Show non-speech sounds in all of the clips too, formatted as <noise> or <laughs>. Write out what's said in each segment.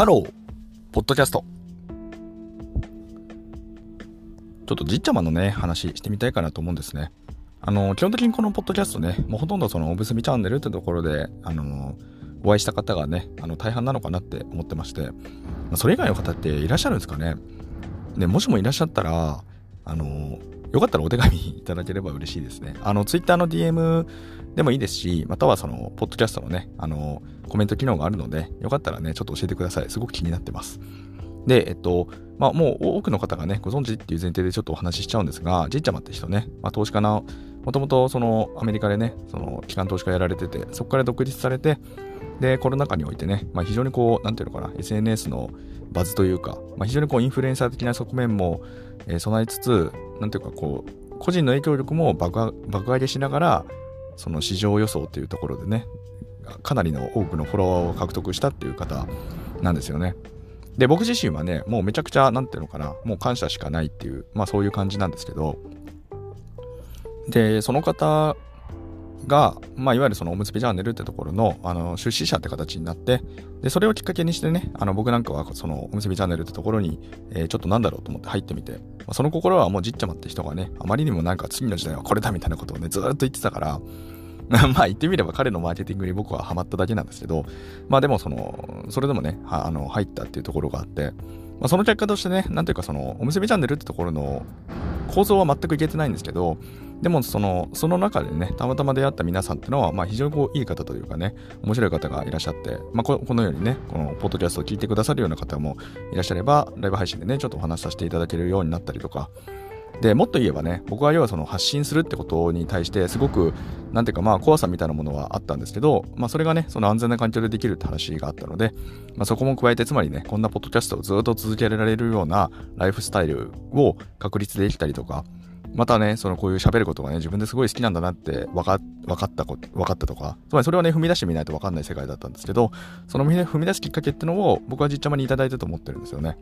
ハロー、ポッドキャスト。ちょっとじっちゃまのね、話してみたいかなと思うんですね。あの、基本的にこのポッドキャストね、もうほとんどそのおむすびチャンネルってところで、あの、お会いした方がね、あの、大半なのかなって思ってまして、それ以外の方っていらっしゃるんですかね。で、もしもいらっしゃったら、あの、よかったらお手紙いただければ嬉しいですね。あの、ツイッターの DM でもいいですし、またはその、ポッドキャストのね、あの、コメント機能があるので、よかったらね、ちょっと教えてください。すごく気になってます。で、えっと、まあ、もう多くの方がね、ご存知っていう前提でちょっとお話ししちゃうんですが、じっちゃまって人ね、まあ、投資家の、もともとそのアメリカでね、その機関投資家やられてて、そこから独立されて、で、コロナ禍においてね、まあ、非常にこう、なんていうのかな、SNS のバズというか、まあ、非常にこう、インフルエンサー的な側面も、えー、備えつつ、なんていうかこう、個人の影響力も爆爆上げしながら、その市場予想っていうところでね、かなりの多くのフォロワーを獲得したっていう方なんですよね。で、僕自身はね、もうめちゃくちゃ、なんていうのかな、もう感謝しかないっていう、まあそういう感じなんですけど、で、その方が、まあ、いわゆるそのおむすびチャンネルってところのあの出資者って形になってでそれをきっかけにしてねあの僕なんかはそのおむすびチャンネルってところに、えー、ちょっとなんだろうと思って入ってみて、まあ、その心はもうじっちゃまって人がねあまりにもなんか次の時代はこれだみたいなことをねずっと言ってたから <laughs> まあ言ってみれば彼のマーケティングに僕はハマっただけなんですけど、まあでもその、それでもね、あの入ったっていうところがあって、まあ、その結果としてね、なんていうかその、おむすびチャンネルってところの構造は全くいけてないんですけど、でもその、その中でね、たまたま出会った皆さんっていうのは、まあ非常にこういい方というかね、面白い方がいらっしゃって、まあこのようにね、このポッドキャストを聞いてくださるような方もいらっしゃれば、ライブ配信でね、ちょっとお話しさせていただけるようになったりとか、でもっと言えばね僕は要はその発信するってことに対してすごくなんていうかまあ怖さみたいなものはあったんですけど、まあ、それがねその安全な環境でできるって話があったので、まあ、そこも加えてつまりねこんなポッドキャストをずっと続けられるようなライフスタイルを確立できたりとかまたね、そのこういう喋ることがね、自分ですごい好きなんだなって分か分かったこと、分かったとか、つまりそれはね、踏み出してみないと分かんない世界だったんですけど、その踏み出すきっかけっていうのを僕はじっちゃまにいただいたと思ってるんですよね。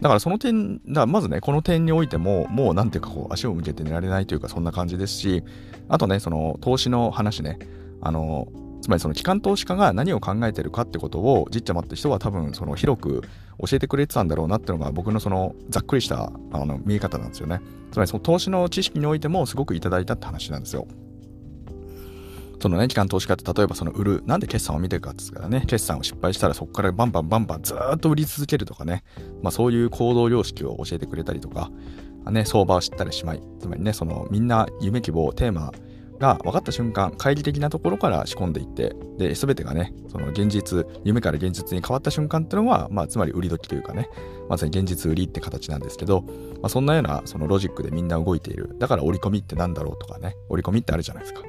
だからその点、だまずね、この点においても、もうなんていうかこう、足を向けて寝られないというか、そんな感じですし、あとね、その投資の話ね、あの、つまりその機関投資家が何を考えてるかってことを、じっちゃまって人は多分その広く教えてくれてたんだろうなっていうのが僕のそのざっくりしたあの見え方なんですよね。つまりその投資の知識においてもすごくいただいたって話なんですよ。そのね、機関投資家って例えばその売る、なんで決算を見てるかって言ったらね、決算を失敗したらそこからバンバンバンバンずっと売り続けるとかね、まあそういう行動様式を教えてくれたりとか、ね、相場を知ったらしまい、つまりね、そのみんな夢希望、テーマが分かった瞬間、乖離的なところから仕込んでいって、で、すべてがね、その現実、夢から現実に変わった瞬間っていうのは、まあつまり売り時というかね、まさに現実売りって形なんですけど、まあそんなようなそのロジックでみんな動いている。だから折り込みってなんだろうとかね、折り込みってあるじゃないですか。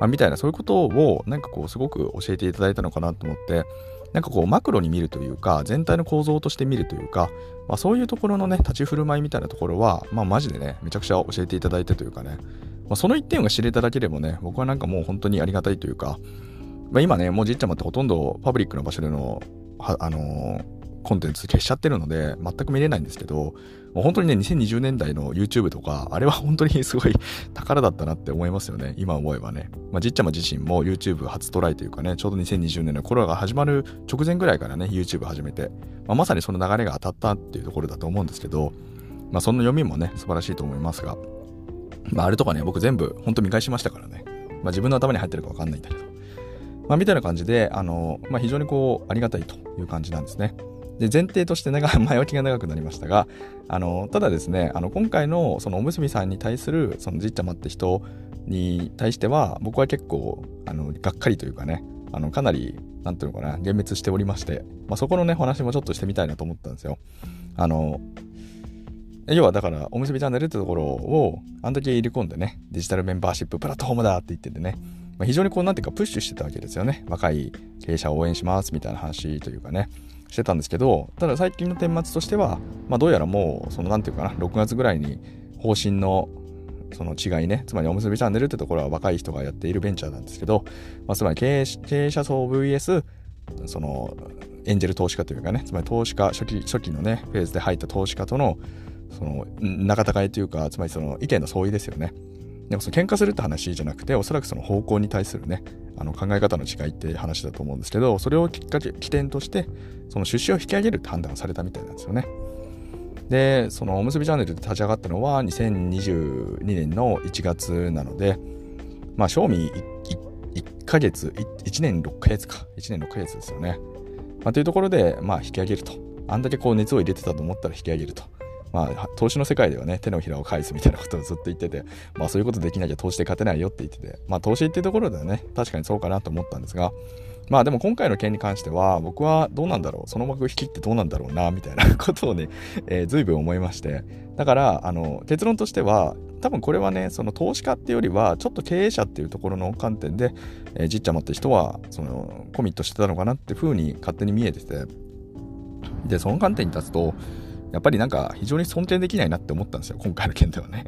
まあ、みたいなそういうことをなんかこうすごく教えていただいたのかなと思ってなんかこうマクロに見るというか全体の構造として見るというか、まあ、そういうところのね立ち振る舞いみたいなところはまあマジでねめちゃくちゃ教えていただいてというかね、まあ、その一点が知れただけでもね僕はなんかもう本当にありがたいというか、まあ、今ねもうじっちゃまってほとんどパブリックの場所でのあのー、コンテンツ消しちゃってるので全く見れないんですけどもう本当にね、2020年代の YouTube とか、あれは本当にすごい宝だったなって思いますよね。今思えばね。まあ、じっちゃま自身も YouTube 初トライというかね、ちょうど2020年のコロナが始まる直前ぐらいからね、YouTube 始めて、まあ、まさにその流れが当たったっていうところだと思うんですけど、まあ、その読みもね、素晴らしいと思いますが、まあ、あれとかね、僕全部本当見返しましたからね。まあ、自分の頭に入ってるかわかんないんだけど。まあ、みたいな感じで、あの、まあ、非常にこう、ありがたいという感じなんですね。で前提として長 <laughs> 前置きが長くなりましたがあのただですねあの今回のそのおむすびさんに対するそのじっちゃまって人に対しては僕は結構あのがっかりというかねあのかなりなんていうのかな幻滅しておりまして、まあ、そこのね話もちょっとしてみたいなと思ったんですよあの要はだから、おむすびチャンネルってところを、あの時入れ込んでね、デジタルメンバーシッププラットフォームだって言っててね、まあ、非常にこう、なんていうか、プッシュしてたわけですよね。若い経営者を応援しますみたいな話というかね。してたんですけど、ただ最近の顛末としては、まあ、どうやらもう、その、なんていうかな、6月ぐらいに方針のその違いね、つまりおむすびチャンネルってところは若い人がやっているベンチャーなんですけど、まあ、つまり経営経営者層 VS、そのエンジェル投資家というかね、つまり投資家、初期初期のね、フェーズで入った投資家との、その仲違いというか、つまりその意見の相違ですよね。でもその喧嘩するって話じゃなくて、おそらくその方向に対するね、あの考え方の違いって話だと思うんですけど、それをきっかけ、起点として、その出資を引き上げるって判断をされたみたいなんですよね。で、そのおむすびチャンネルで立ち上がったのは2022年の1月なので、まあ、賞味 1, 1ヶ月1、1年6ヶ月か。1年6ヶ月ですよね。まあ、というところで、まあ、引き上げると。あんだけこう熱を入れてたと思ったら引き上げると。まあ、投資の世界ではね、手のひらを返すみたいなことをずっと言ってて、まあそういうことできなきゃ投資で勝てないよって言ってて、まあ投資っていうところではね、確かにそうかなと思ったんですが、まあでも今回の件に関しては、僕はどうなんだろう、その幕引きってどうなんだろうな、みたいなことをね、えー、随分思いまして、だから、あの、結論としては、多分これはね、その投資家っていうよりは、ちょっと経営者っていうところの観点で、えー、じっちゃまって人は、その、コミットしてたのかなっていうふうに勝手に見えてて、で、その観点に立つと、やっぱりなんか非常に尊敬できないなって思ったんですよ、今回の件ではね。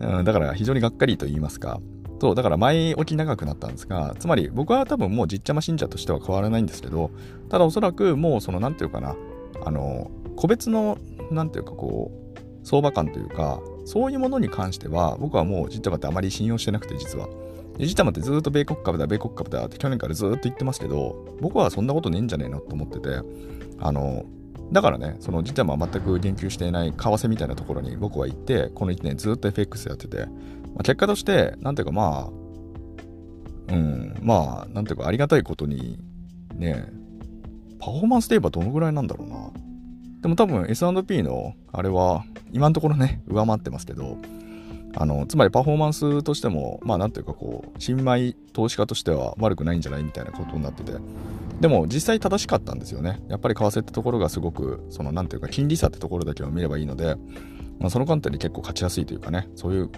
うん、だから非常にがっかりと言いますか。そう、だから前置き長くなったんですが、つまり僕は多分もうじっちゃま信者としては変わらないんですけど、ただおそらくもうその、なんていうかな、あの、個別の、なんていうかこう、相場感というか、そういうものに関しては、僕はもうじっちゃまってあまり信用してなくて、実は。じっちゃまってずっと米国株だ、米国株だって去年からずっと言ってますけど、僕はそんなことねえんじゃねえのと思ってて、あの、だからね、その実は全く言及していない為替みたいなところに僕は行って、この1年ずっと FX やってて、まあ、結果として、なんていうかまあ、うん、まあ、なんていうかありがたいことに、ね、パフォーマンスで言えばどのぐらいなんだろうな。でも多分 S&P のあれは今のところね、上回ってますけど、あの、つまりパフォーマンスとしても、まあなんていうかこう、新米投資家としては悪くないんじゃないみたいなことになってて、でも実際正しかったんですよね。やっぱり為替ってところがすごく、そのなんていうか金利差ってところだけを見ればいいので、まあ、その観点で結構勝ちやすいというかね、そういう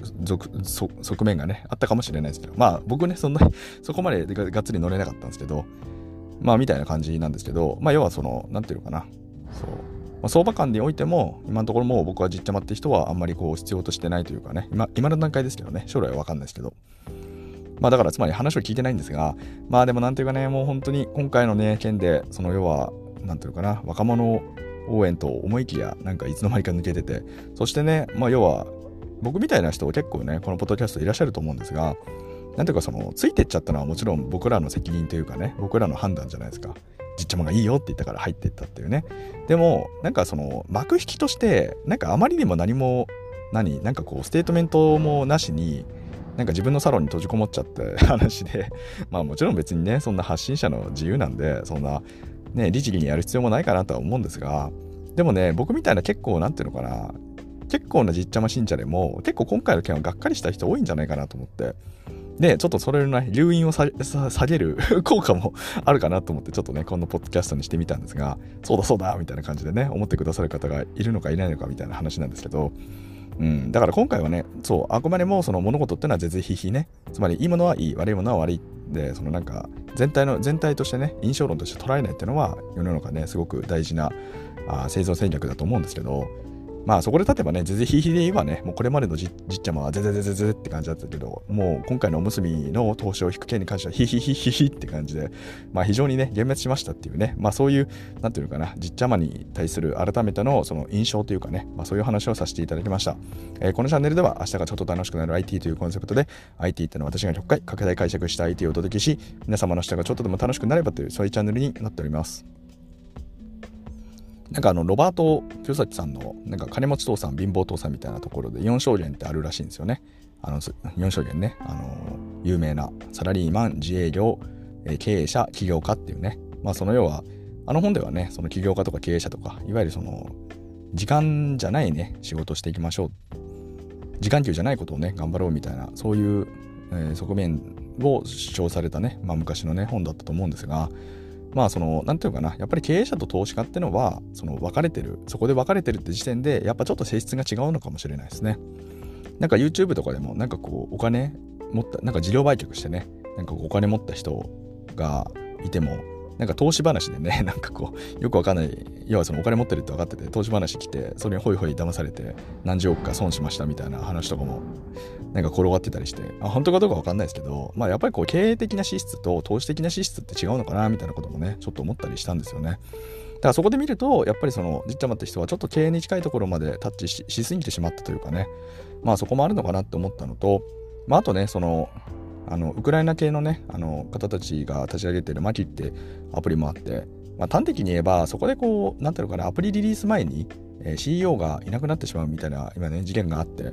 側面がね、あったかもしれないですけど、まあ僕ね、そんなに <laughs> そこまでがっつり乗れなかったんですけど、まあみたいな感じなんですけど、まあ要はその、なんていうのかな、そう、ま、相場感においても、今のところもう僕はじっちゃまって人はあんまりこう必要としてないというかね、今今の段階ですけどね、将来はわかんないですけど、まあだからつまり話を聞いてないんですが、まあでもなんていうかね、もう本当に今回のね、件で、その要は、なんていうかな、若者応援と思いきや、なんかいつの間にか抜けてて、そしてね、まあ要は、僕みたいな人結構ね、このポッドキャストいらっしゃると思うんですが、なんていうかその、ついてっちゃったのはもちろん僕らの責任というかね、僕らの判断じゃないですか。じっちゃまがいいよって言ったから入ってったっていうね。でも、なんかその、幕引きとして、なんかあまりにも何も、何？なんかこう、ステートメントもなしに、なんか自分のサロンに閉じこもっちゃって <laughs> 話で、まあもちろん別にね、そんな発信者の自由なんで、そんな、ね、律儀にやる必要もないかなとは思うんですが、でもね、僕みたいな結構、なんていうのかな、結構なじっちゃま信者でも、結構今回の件はがっかりした人多いんじゃないかなと思って、で、ちょっとそれの、ね、留飲を下げる <laughs> 効果もあるかなと思って、ちょっとね、このポッドキャストにしてみたんですが、そうだそうだみたいな感じでね、思ってくださる方がいるのかいないのかみたいな話なんですけど、うん、だから今回はね、そう、あくまでもその物事っていうのは全然ひひね。つまりいいものはいい、悪いものは悪い。で、そのなんか全体の、全体としてね、印象論として捉えないっていうのは世の中ね、すごく大事なあ製造戦略だと思うんですけど、まあそこで立てばね、全然ひひで言えばね、もうこれまでのじじっちゃまはぜぜぜぜぜって感じだったけど、もう今回のおむすびの投資を引く件に関してはひひひひひって感じで、まあ非常にね、幻滅しましたっていうね、まあそういう、なんていうのかな、じっちゃまに対する改めてのその印象というかね、まあそういう話をさせていただきました。えー、このチャンネルでは明日がちょっと楽しくなる IT というコンセプトで、IT ってのは私が100回拡大解釈した IT をお届けし、皆様の明日がちょっとでも楽しくなればという、そういうチャンネルになっております。なんかあの、ロバート清崎さんの、なんか金持ち父さん、貧乏父さんみたいなところで4証言ってあるらしいんですよね。あの、4証言ね。あの、有名なサラリーマン、自営業、え経営者、起業家っていうね。まあその要は、あの本ではね、その起業家とか経営者とか、いわゆるその、時間じゃないね、仕事していきましょう。時間給じゃないことをね、頑張ろうみたいな、そういう、えー、側面を主張されたね、まあ昔のね、本だったと思うんですが、まあその何ていうかな。やっぱり経営者と投資家ってのはその分かれてる。そこで分かれてるって時点でやっぱちょっと性質が違うのかもしれないですね。なんか YouTube とかでもなんかこうお金持ったなんか事業売却してね。なんかお金持った人がいてもなんか投資話でね、<laughs> なんかこう、よくわかんない、要はそのお金持ってるって分かってて、投資話来て、それにホイホイ騙されて、何十億か損しましたみたいな話とかも、なんか転がってたりして、あ本当かどうか分かんないですけど、まあやっぱりこう、経営的な資質と投資的な資質って違うのかな、みたいなこともね、ちょっと思ったりしたんですよね。だからそこで見ると、やっぱりその、じっちゃまって人はちょっと経営に近いところまでタッチししすぎてしまったというかね、まあそこもあるのかなって思ったのと、まああとね、その、あのウクライナ系のねあの方たちが立ち上げてるマキってアプリもあって、まあ、端的に言えばそこでこう何ていうのかなアプリリリース前に、えー、CEO がいなくなってしまうみたいな今ね事件があって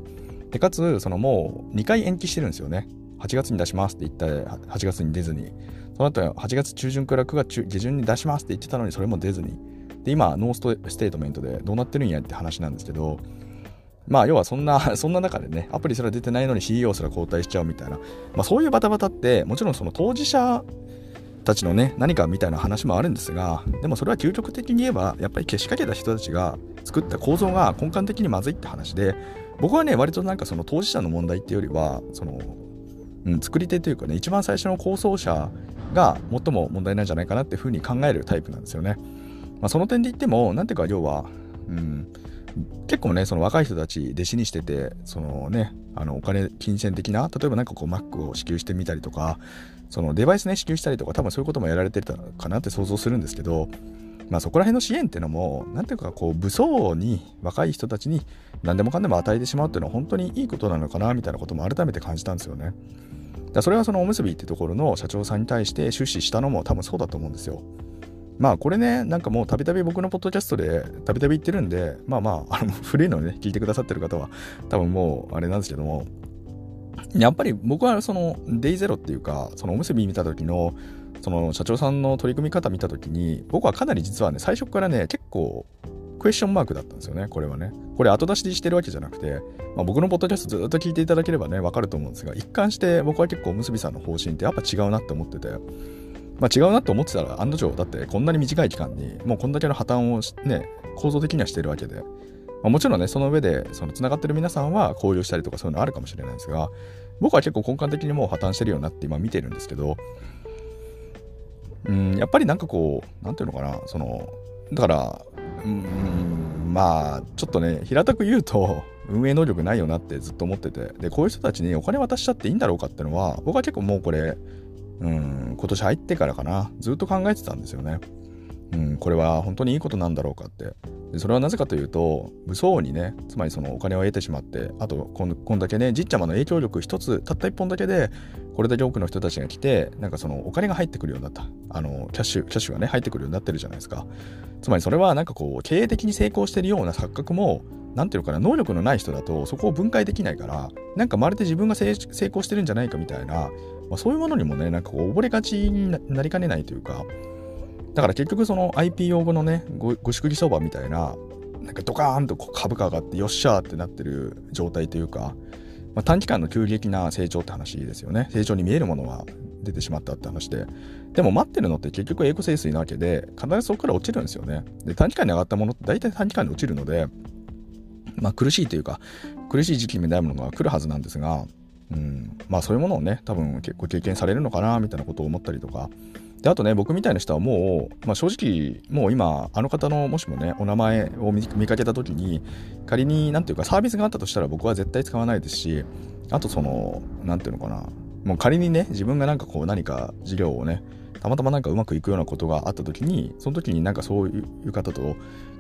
でかつそのもう2回延期してるんですよね。8月に出しますって言った8月に出ずに。その後8月中旬から9月下旬に出しますって言ってたのにそれも出ずに。で今 no statement でどうなってるんやって話なんですけど。まあ要はそんな、<laughs> そんな中でね、アプリすら出てないのに CEO すら交代しちゃうみたいな、まあそういうバタバタって、もちろんその当事者たちのね、何かみたいな話もあるんですが、でもそれは究極的に言えば、やっぱりけしかけた人たちが作った構造が根幹的にまずいって話で、僕はね、割となんかその当事者の問題っていうよりは、その、うん、作り手というかね、一番最初の構想者が最も問題なんじゃないかなっていうふうに考えるタイプなんですよね。まあ、その点で言っても、なんていうか、要は、うん、結構ね、その若い人たち弟子にしてて、そのね、あのお金、金銭的な、例えばなんかこう Mac を支給してみたりとか、そのデバイスね、支給したりとか、多分そういうこともやられてたかなって想像するんですけど、まあそこら辺の支援っていうのも、なんていうかこう武装に若い人たちに何でもかんでも与えてしまうっていうのは本当にいいことなのかなみたいなことも改めて感じたんですよね。だそれはそのおむすびってところの社長さんに対して出資したのも多分そうだと思うんですよ。まあこれね、なんかもうたびたび僕のポッドキャストでたびたび言ってるんで、まあまあ、あの古いのね、聞いてくださってる方は多分もうあれなんですけども、やっぱり僕はそのデイゼロっていうか、そのおむすび見た時の、その社長さんの取り組み方見た時に、僕はかなり実はね、最初からね、結構クエスチョンマークだったんですよね、これはね。これ後出ししてるわけじゃなくて、まあ、僕のポッドキャストずっと聞いていただければね、わかると思うんですが、一貫して僕は結構おむすびさんの方針ってやっぱ違うなって思ってて、まあ、違うなって思ってたら案の定だってこんなに短い期間にもうこんだけの破綻をね構造的にはしてるわけで、まあ、もちろんねその上でその繋がってる皆さんは交流したりとかそういうのあるかもしれないんですが僕は結構根幹的にもう破綻してるようになって今見てるんですけどうんやっぱりなんかこうなんていうのかなそのだからうんまあちょっとね平たく言うと運営能力ないよなってずっと思っててでこういう人たちにお金渡しちゃっていいんだろうかっていうのは僕は結構もうこれうん、今年入ってからかな、ずっと考えてたんですよね。うん、これは本当にいいことなんだろうかって。でそれはなぜかというと、武装にね、つまりそのお金を得てしまって、あとこん、こんだけね、じっちゃまの影響力一つ、たった一本だけで、これだけ多くの人たちが来て、なんかそのお金が入ってくるようになった。あの、キャッシュ、キャッシュがね、入ってくるようになってるじゃないですか。つまりそれはなんかこう、経営的に成功してるような錯覚も、なんていうのかな、能力のない人だとそこを分解できないから、なんかまるで自分が成功してるんじゃないかみたいな、まあ、そういうものにもね、なんかこう、溺れがちになりかねないというか、だから結局その IPO 後のね、ご祝儀相場みたいな、なんかドカーンと株価上がってよっしゃーってなってる状態というか、まあ、短期間の急激な成長って話ですよね。成長に見えるものは出てしまったって話で。でも待ってるのって結局英語整水なわけで、必ずそこから落ちるんですよね。で、短期間に上がったものって大体短期間で落ちるので、まあ苦しいというか、苦しい時期みたいなものが来るはずなんですが、うん、まあそういうものをね多分結構経験されるのかなみたいなことを思ったりとかであとね僕みたいな人はもう、まあ、正直もう今あの方のもしもねお名前を見かけた時に仮に何ていうかサービスがあったとしたら僕は絶対使わないですしあとその何ていうのかなもう仮にね自分がなんかこう何か事業をねたまたまなんかうまくいくようなことがあった時にその時になんかそういう方と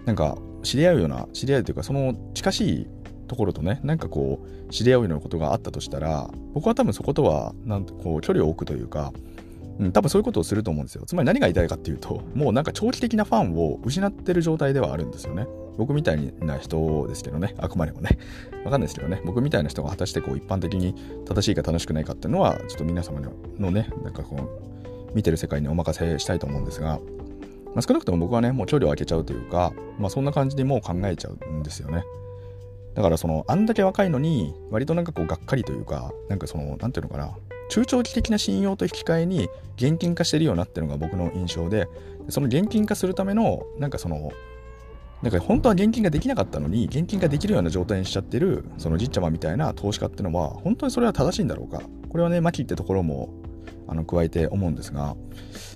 なんか知り合うような知り合うというかその近しいところとねなんかこう知り合うようなことがあったとしたら僕は多分そことはなんこう距離を置くというか、うん、多分そういうことをすると思うんですよ。つまり何が言いたいかっていうともうなんか長期的なファンを失ってる状態ではあるんですよね。僕みたいな人ですけどねあくまでもね。<laughs> わかんないですけどね。僕みたいな人が果たしてこう一般的に正しいか楽しくないかっていうのはちょっと皆様のねなんかこう見てる世界にお任せしたいと思うんですがまあ、少なくとも僕はね、もう距離を空けちゃうというか、まあそんな感じでもう考えちゃうんですよね。だからそのあんだけ若いのに割となんかこうがっかりというかなんかそのなんていうのかな。中長期的な信用と引き換えに現金化してるようなっていうのが僕の印象でその現金化するためのなんかそのなんか本当は現金ができなかったのに現金ができるような状態にしちゃってるそのじっちゃまみたいな投資家っていうのは本当にそれは正しいんだろうか。これはねマキってところもあの加えて思うんですが、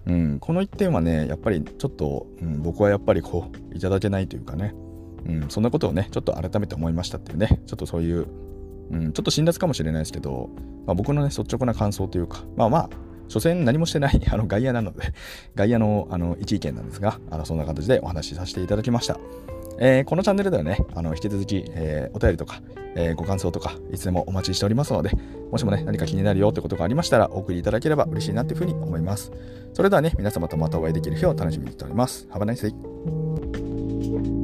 うん、この一点はねやっぱりちょっと、うん、僕はやっぱりこういただけないというかねうん、そんなことをね、ちょっと改めて思いましたっていうね、ちょっとそういう、うん、ちょっと辛辣かもしれないですけど、まあ、僕のね、率直な感想というか、まあまあ、所詮何もしてない <laughs> あの外野なので、<laughs> 外野のあの一意見なんですが、あのそんな形でお話しさせていただきました。えー、このチャンネルではね、あの引き続き、えー、お便りとか、えー、ご感想とか、いつでもお待ちしておりますので、もしもね、何か気になるよってことがありましたら、お送りいただければ嬉しいなっていうふうに思います。それではね、皆様とまたお会いできる日を楽しみにしております。Have a nice day!